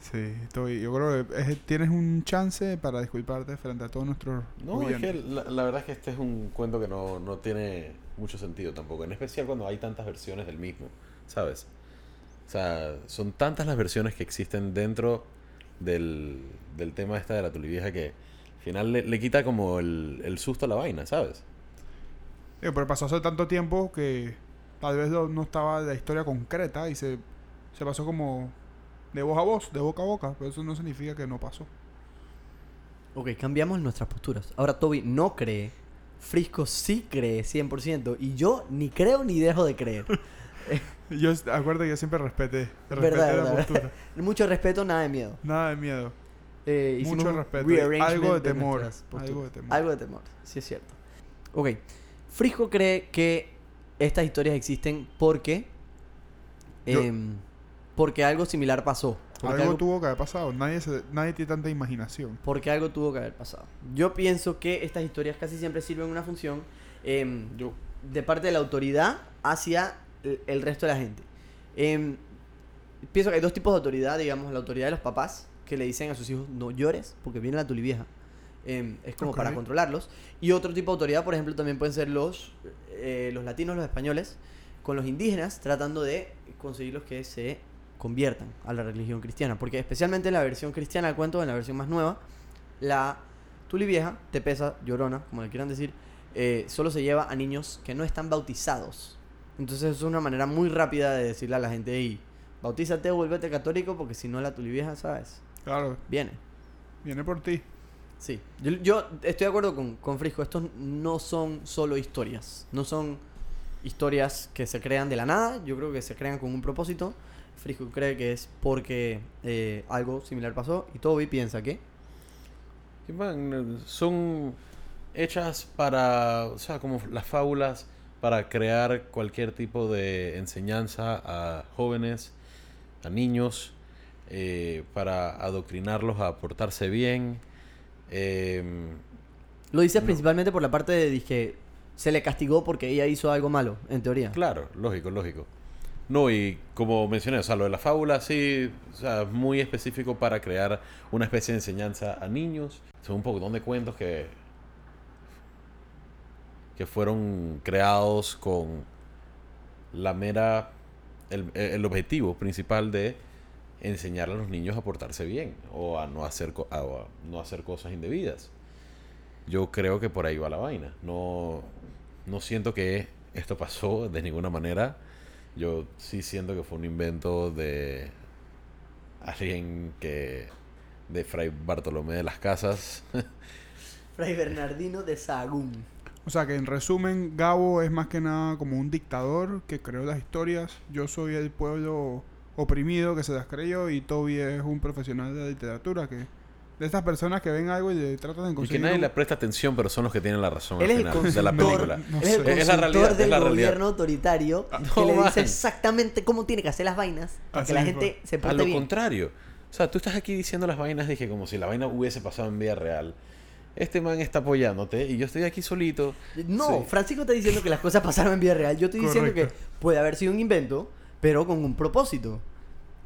Sí, estoy, yo creo que es- tienes un chance para disculparte frente a todos nuestros No, es que la, la verdad es que este es un cuento que no, no tiene mucho sentido tampoco. En especial cuando hay tantas versiones del mismo, ¿sabes? O sea, son tantas las versiones que existen dentro del, del tema esta de la tulivieja que al final le, le quita como el, el susto a la vaina, ¿sabes? Pero pasó hace tanto tiempo que tal vez no estaba la historia concreta y se, se pasó como de voz a voz, de boca a boca. Pero eso no significa que no pasó. Ok, cambiamos nuestras posturas. Ahora Toby no cree, Frisco sí cree 100% y yo ni creo ni dejo de creer. (laughs) Yo acuerdo que yo siempre respeté, respeté Verdad, la verdad. postura. (laughs) Mucho respeto, nada de miedo. Nada de miedo. Eh, Mucho respeto. Algo de temor, algo de temor. Algo de temor, sí es cierto. Ok. Frisco cree que estas historias existen porque. Yo- em, porque algo similar pasó. Algo, algo, tuvo que haber pasado. Nadie, se- nadie tiene tanta imaginación. porque algo tuvo que haber pasado. Yo pienso que estas historias casi siempre sirven una función em, Yo, de parte de la autoridad hacia el, el resto de la gente. Em, pienso que hay dos tipos de autoridad, digamos, la autoridad de los papás, que le dicen a sus hijos, no llores, porque viene la tulivieja. Em, es como para controlarlos. Y otro tipo de autoridad, por ejemplo, también pueden ser los, eh, los latinos, los españoles, con los indígenas, tratando de conseguirlos que se conviertan a la religión cristiana. Porque especialmente en la versión cristiana del cuento, en la versión más nueva, la tulivieja, tepesa, llorona, como le quieran decir, eh, solo se lleva a niños que no están bautizados. Entonces es una manera muy rápida de decirle a la gente, y bautízate o vuélvete católico, porque si no la tulivieja, ¿sabes? Claro, Viene. viene por ti. Sí, yo, yo estoy de acuerdo con, con Frisco. Estos no son solo historias. No son historias que se crean de la nada. Yo creo que se crean con un propósito. Frisco cree que es porque eh, algo similar pasó. Y Toby piensa que. man, son hechas para, o sea, como las fábulas para crear cualquier tipo de enseñanza a jóvenes, a niños, eh, para adoctrinarlos a portarse bien. em, Lo dices No. principalmente por la parte de que se le castigó porque ella hizo algo malo, en teoría. Claro, lógico, lógico. No, y como mencioné, o sea, lo de la fábula sí, o sea, muy específico para crear una especie de enseñanza a niños. Son un poco de cuentos que que fueron creados con la mera el, el objetivo principal de enseñar a los niños a portarse bien o a no hacer a no hacer cosas indebidas. Yo creo que por ahí va la vaina. No no siento que esto pasó de ninguna manera. Yo sí siento que fue un invento de alguien que de Fray Bartolomé de las Casas. (laughs) Fray Bernardino de Sahagún. O sea que en resumen, Gabo es más que nada como un dictador que creó las historias. Yo soy el pueblo oprimido que se las creyó y Toby es un profesional de la literatura que de estas personas que ven algo y tratan de y que conseguir nadie un- le presta atención, pero son los que tienen la razón Él al final de la película. No él es el. Es la realidad, es del la realidad. gobierno autoritario Ah, que no, le dice exactamente cómo tiene que hacer las vainas para Así que la mismo. gente se A porte lo bien. contrario. O sea, tú estás aquí diciendo las vainas, dije, como si la vaina hubiese pasado en vida real. Este man está apoyándote y yo estoy aquí solito. No, Sí. Francisco está diciendo que las cosas pasaron en vida real. Yo estoy diciendo que Correcto. puede haber sido un invento, pero con un propósito.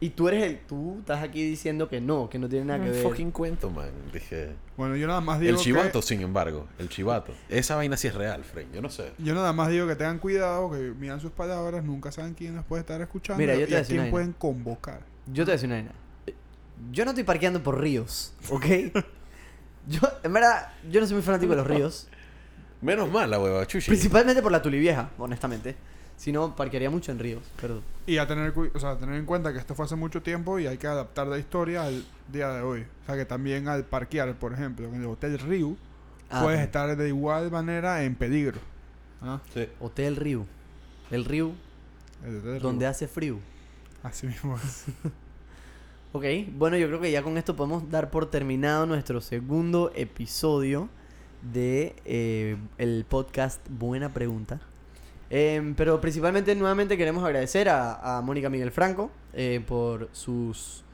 Y tú eres el. Tú estás aquí diciendo que no, que no tiene nada que Un ver. fucking cuento, man. Dije. Bueno, yo nada más digo El chivato, que, sin embargo. El chivato. Esa vaina sí es real, Frank. Yo no sé. yo nada más digo que tengan cuidado, que miran sus palabras, nunca saben quién las puede estar escuchando Mira, yo y te voy a quién pueden convocar. Yo te voy a decir una vaina. Yo no estoy parqueando por ríos, (laughs) ¿ok? yo, en verdad, yo no soy muy fanático de los ríos. Menos mal la hueva, chuchi. Principalmente por la tulivieja, honestamente. Si no, parquearía mucho en ríos. Pero Y a tener, cu- o sea, a tener en cuenta que esto fue hace mucho tiempo y hay que adaptar la historia al día de hoy. O sea, que también al parquear, por ejemplo, en el Hotel Rio, Ah, puedes estar de igual manera en peligro. ¿Ah? Sí. Hotel Río. El río El Hotel Rio. donde hace frío. Así mismo es. (laughs) Ok, bueno, yo creo que ya con esto podemos dar por terminado nuestro segundo episodio de eh, el podcast Buena Pregunta. Em, pero principalmente, nuevamente queremos agradecer a, Mónica Miguel Franco eh, por sus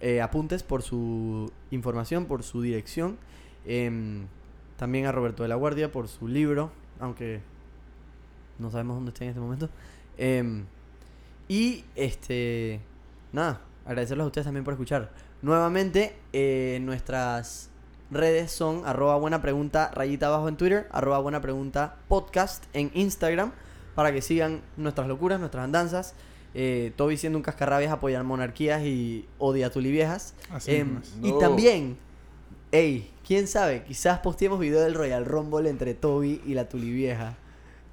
eh, apuntes, por su información, por su dirección. Em, también a Roberto de la Guardia por su libro, aunque no sabemos dónde está en este momento. Em, y este, nada, agradecerles a ustedes también por escuchar. Nuevamente, eh, nuestras redes son arroba buena pregunta rayita abajo en Twitter, arroba buena pregunta podcast en Instagram, para que sigan nuestras locuras, nuestras andanzas. Eh, Toby siendo un cascarrabias apoyar monarquías y odia a tuliviejas. Así es. Y No. también, ey, quién sabe, quizás posteemos video del Royal Rumble entre Toby y la tulivieja.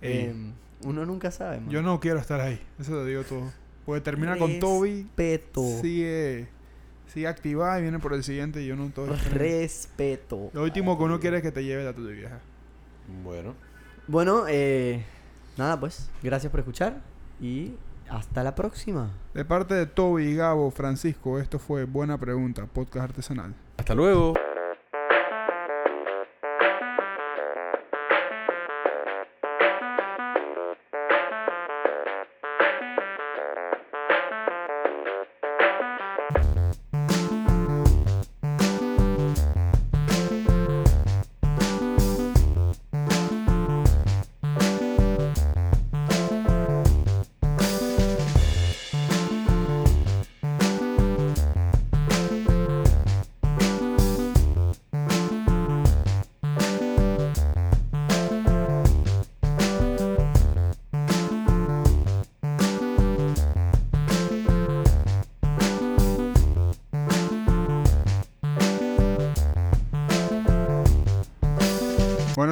Em, uno nunca sabe, man. Yo no quiero estar ahí. Eso lo digo todo. Porque termina con Toby, Respeto. sigue, sigue activada y viene por el siguiente y yo no estoy. Respeto. Lo último que uno quiere es que te lleve la tuya vieja. Bueno. Bueno, eh, nada pues, gracias por escuchar y hasta la próxima. De parte de Toby, Gabo, Francisco, esto fue Buena Pregunta, podcast artesanal. Hasta luego.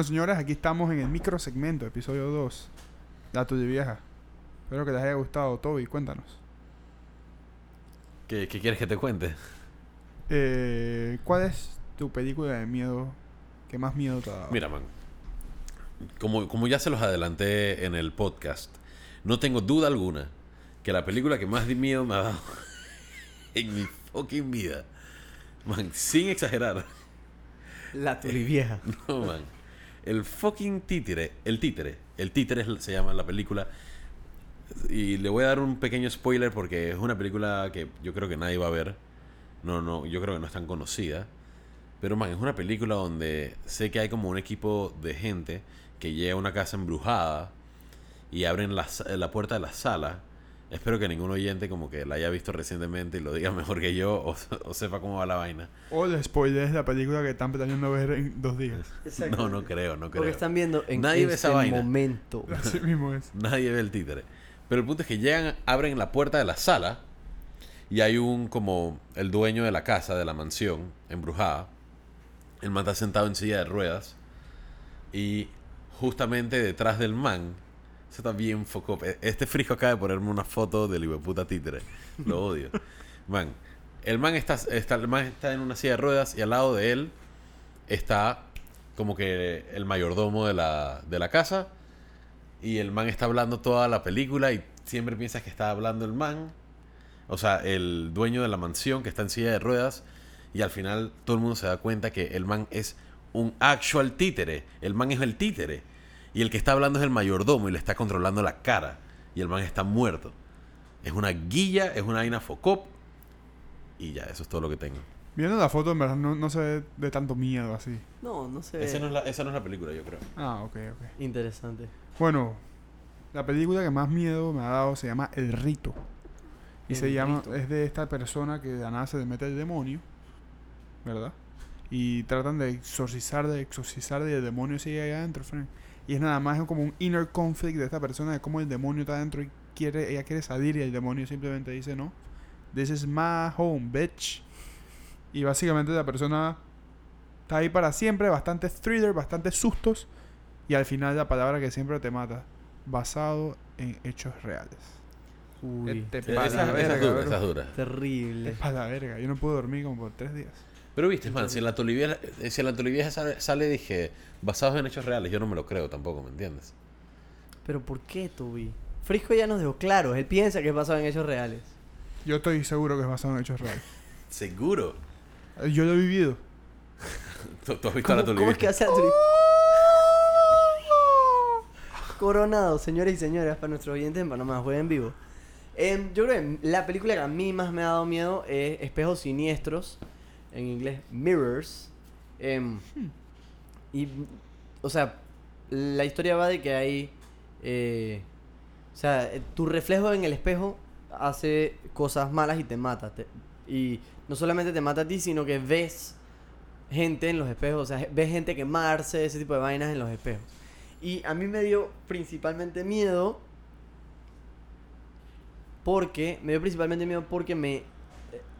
Señores, aquí estamos en el micro segmento, episodio 2. La tuya vieja. Espero que les haya gustado, Toby. Cuéntanos. ¿Qué, qué quieres que te cuente? Eh, ¿Cuál es tu película de miedo que más miedo te ha dado? Mira, man. Como, como ya se los adelanté en el podcast, no tengo duda alguna que la película que más de miedo me ha dado (laughs) en mi fucking vida, man, sin exagerar, La vieja. (laughs) no, man, el fucking títere, el títere, el títere se llama la película. Y le voy a dar un pequeño spoiler porque es una película que yo creo que nadie va a ver. No, no, yo creo que no es tan conocida. Pero, man, es una película donde sé que hay como un equipo de gente que llega a una casa embrujada y abren la, la puerta de la sala. Espero que ningún oyente como que la haya visto recientemente y lo diga (laughs) mejor que yo o, o sepa cómo va la vaina. O les spoilers la película que están planeando ver en dos días. No, no creo, no creo. Porque están viendo en Nadie ve este esa vaina. momento. (laughs) Así mismo es. Nadie ve el títere. Pero el punto es que llegan, abren la puerta de la sala y hay un como el dueño de la casa, de la mansión embrujada. El man está sentado en silla de ruedas y justamente detrás del man, eso está bien foco. Este frisco acaba de ponerme una foto del puta títere. Lo odio. (laughs) Man, el man está, está, el man está en una silla de ruedas y al lado de él está como que el mayordomo de la, de la casa y el man está hablando toda la película y siempre piensas que está hablando el man. O sea, el dueño de la mansión que está en silla de ruedas. Y al final todo el mundo se da cuenta que el man es un actual títere. El man es el títere. Y el que está hablando es el mayordomo y le está controlando la cara. Y el man está muerto. Es una guilla, es una vaina focop. Y ya, eso es todo lo que tengo. Viendo la foto, en verdad, no, no se ve de tanto miedo así. No, no sé. Esa no, es la, esa no es la película, yo creo. Ah, ok, ok. Interesante. Bueno, la película que más miedo me ha dado se llama El Rito. Y El se llama, Rito. es de esta persona que de la nada se le mete el demonio, ¿verdad? Y tratan de exorcizar, de exorcizar y el demonio sigue ahí adentro, friend. Y es nada más como un inner conflict de esta persona de cómo el demonio está adentro y quiere, ella quiere salir y el demonio simplemente dice no. This is my home, bitch. Y básicamente la persona está ahí para siempre, bastante thriller, bastante sustos. Y al final la palabra que siempre te mata, basado en hechos reales. Uy. Este Esa, esa es dura, esa es dura. Terrible. Es para la verga. Yo no puedo dormir como por tres días. Pero viste, man, si en la Tolivieja, si en la Tolivieja sale, sale, dije, basados en hechos reales, yo no me lo creo tampoco, ¿me entiendes? Pero ¿por qué, Toby? Frisco ya nos dejó claro. Él piensa que es basado en hechos reales. Yo estoy seguro que es basado en hechos reales. (laughs) Seguro. Eh, Yo lo he vivido. (laughs) ¿Tú, tú has visto ¿Cómo, la cómo Tolivieja? es que hace Anthony? Coronado, señores y señoras, para nuestros oyentes en Panamá, juega en vivo. Em, yo creo que la película que a mí más me ha dado miedo es Espejos Siniestros, en inglés Mirrors. Em, y, o sea, la historia va de que hay. eh, o sea, eh, tu reflejo en el espejo hace cosas malas y te mata. te- y no solamente te mata a ti, sino que ves gente en los espejos, o sea, ves gente quemarse, ese tipo de vainas en los espejos. Y a mí me dio principalmente miedo porque me dio principalmente miedo porque me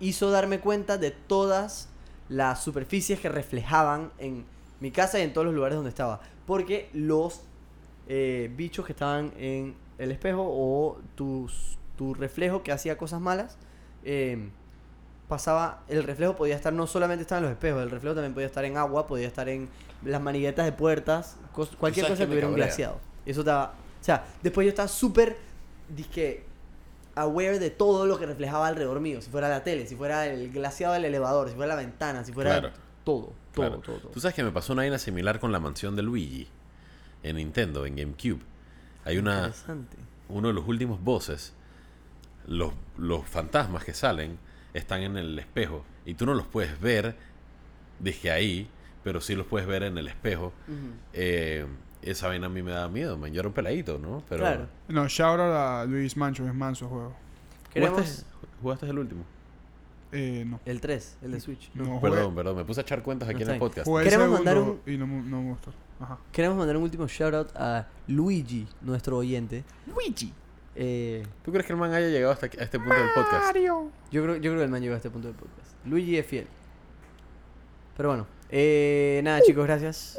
hizo darme cuenta de todas las superficies que reflejaban en mi casa y en todos los lugares donde estaba. Porque los eh, bichos que estaban en el espejo o tus, tu reflejo que hacía cosas malas, eh, pasaba, el reflejo podía estar, no solamente estaba en los espejos, el reflejo también podía estar en agua, podía estar en las maniguetas de puertas, cos- cualquier cosa que me tuviera un glaseado. Eso estaba, o sea, después yo estaba súper, disque, aware de todo lo que reflejaba alrededor mío, si fuera la tele, si fuera el glaseado del elevador, si fuera la ventana, si fuera Claro. todo, todo, Claro. todo, todo. Tú sabes que me pasó una vaina similar con la mansión de Luigi en Nintendo, en GameCube. Hay una, Interesante. uno de los últimos bosses, los, los fantasmas que salen están en el espejo y tú no los puedes ver, dije ahí, pero sí los puedes ver en el espejo. Eh, esa vaina a mí me da miedo, man. Yo era un peladito, ¿no? Pero Claro. No, shout out a Luis Mancho, es manso juego. Queremos ¿Jugaste, jugaste el último? Eh, no. el 3, el de Switch. No, Perdón, jugué, perdón, me puse a echar cuentas No aquí en el podcast. jugué Queremos mandar segundo y no, no me gustó. Ajá. Queremos mandar un último shout out a Luigi, nuestro oyente. Luigi. Eh, ¿Tú crees que el man haya llegado hasta aquí- a este punto del podcast? yo, creo, yo creo que el man llegó a este punto del podcast. Luigi es fiel. Pero bueno, eh, nada chicos, gracias.